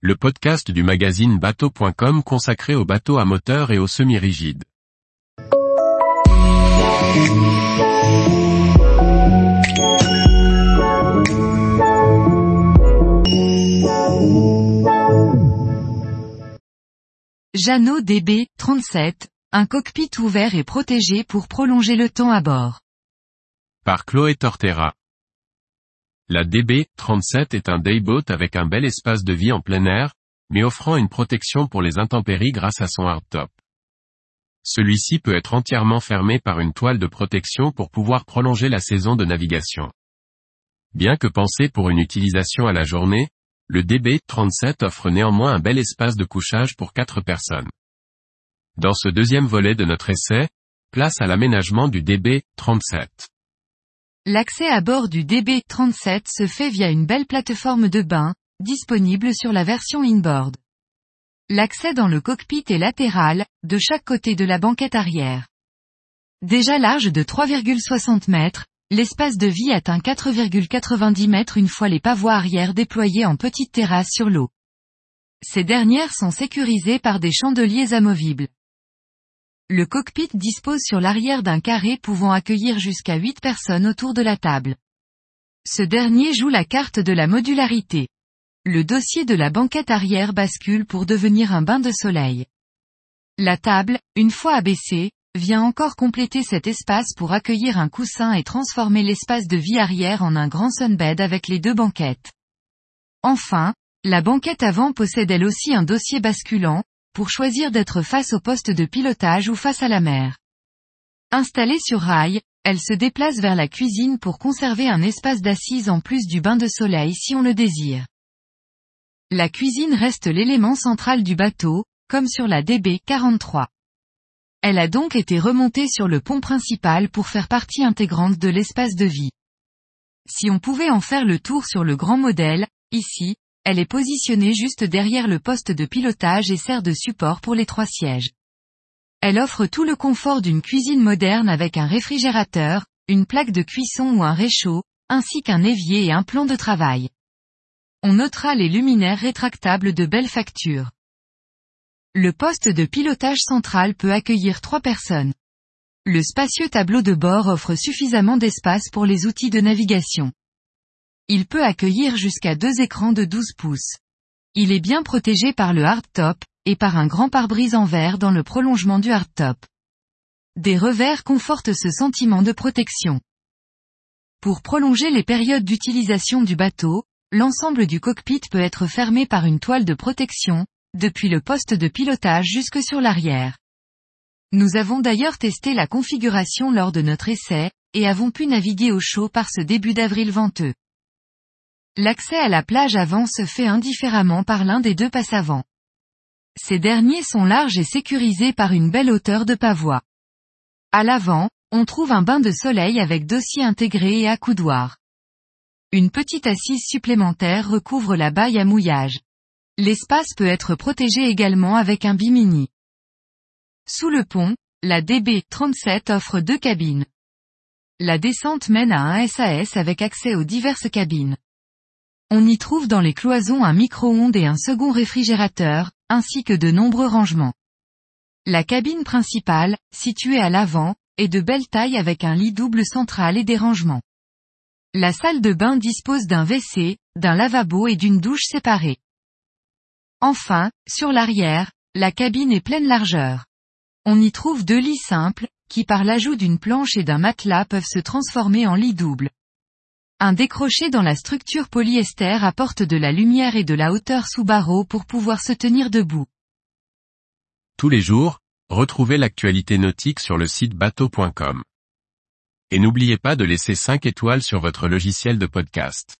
le podcast du magazine bateau.com consacré aux bateaux à moteur et aux semi-rigides. Jeannot DB 37, un cockpit ouvert et protégé pour prolonger le temps à bord. Par Chloé Tortera. La DB37 est un dayboat avec un bel espace de vie en plein air, mais offrant une protection pour les intempéries grâce à son hardtop. Celui-ci peut être entièrement fermé par une toile de protection pour pouvoir prolonger la saison de navigation. Bien que pensé pour une utilisation à la journée, le DB37 offre néanmoins un bel espace de couchage pour quatre personnes. Dans ce deuxième volet de notre essai, place à l'aménagement du DB37. L'accès à bord du DB37 se fait via une belle plateforme de bain, disponible sur la version inboard. L'accès dans le cockpit est latéral, de chaque côté de la banquette arrière. Déjà large de 3,60 mètres, l'espace de vie atteint 4,90 mètres une fois les pavois arrière déployés en petite terrasse sur l'eau. Ces dernières sont sécurisées par des chandeliers amovibles. Le cockpit dispose sur l'arrière d'un carré pouvant accueillir jusqu'à 8 personnes autour de la table. Ce dernier joue la carte de la modularité. Le dossier de la banquette arrière bascule pour devenir un bain de soleil. La table, une fois abaissée, vient encore compléter cet espace pour accueillir un coussin et transformer l'espace de vie arrière en un grand sunbed avec les deux banquettes. Enfin, la banquette avant possède elle aussi un dossier basculant, pour choisir d'être face au poste de pilotage ou face à la mer. Installée sur rail, elle se déplace vers la cuisine pour conserver un espace d'assise en plus du bain de soleil si on le désire. La cuisine reste l'élément central du bateau, comme sur la DB 43. Elle a donc été remontée sur le pont principal pour faire partie intégrante de l'espace de vie. Si on pouvait en faire le tour sur le grand modèle, ici, elle est positionnée juste derrière le poste de pilotage et sert de support pour les trois sièges. Elle offre tout le confort d'une cuisine moderne avec un réfrigérateur, une plaque de cuisson ou un réchaud, ainsi qu'un évier et un plan de travail. On notera les luminaires rétractables de belle facture. Le poste de pilotage central peut accueillir trois personnes. Le spacieux tableau de bord offre suffisamment d'espace pour les outils de navigation. Il peut accueillir jusqu'à deux écrans de 12 pouces. Il est bien protégé par le hardtop, et par un grand pare-brise en verre dans le prolongement du hardtop. Des revers confortent ce sentiment de protection. Pour prolonger les périodes d'utilisation du bateau, l'ensemble du cockpit peut être fermé par une toile de protection, depuis le poste de pilotage jusque sur l'arrière. Nous avons d'ailleurs testé la configuration lors de notre essai, et avons pu naviguer au chaud par ce début d'avril venteux. L'accès à la plage avant se fait indifféremment par l'un des deux passe-avant. Ces derniers sont larges et sécurisés par une belle hauteur de pavois. À l'avant, on trouve un bain de soleil avec dossier intégré et accoudoir. Une petite assise supplémentaire recouvre la baille à mouillage. L'espace peut être protégé également avec un bimini. Sous le pont, la DB37 offre deux cabines. La descente mène à un SAS avec accès aux diverses cabines. On y trouve dans les cloisons un micro-ondes et un second réfrigérateur, ainsi que de nombreux rangements. La cabine principale, située à l'avant, est de belle taille avec un lit double central et des rangements. La salle de bain dispose d'un WC, d'un lavabo et d'une douche séparée. Enfin, sur l'arrière, la cabine est pleine largeur. On y trouve deux lits simples, qui par l'ajout d'une planche et d'un matelas peuvent se transformer en lit double. Un décroché dans la structure polyester apporte de la lumière et de la hauteur sous barreau pour pouvoir se tenir debout. Tous les jours, retrouvez l'actualité nautique sur le site bateau.com. Et n'oubliez pas de laisser 5 étoiles sur votre logiciel de podcast.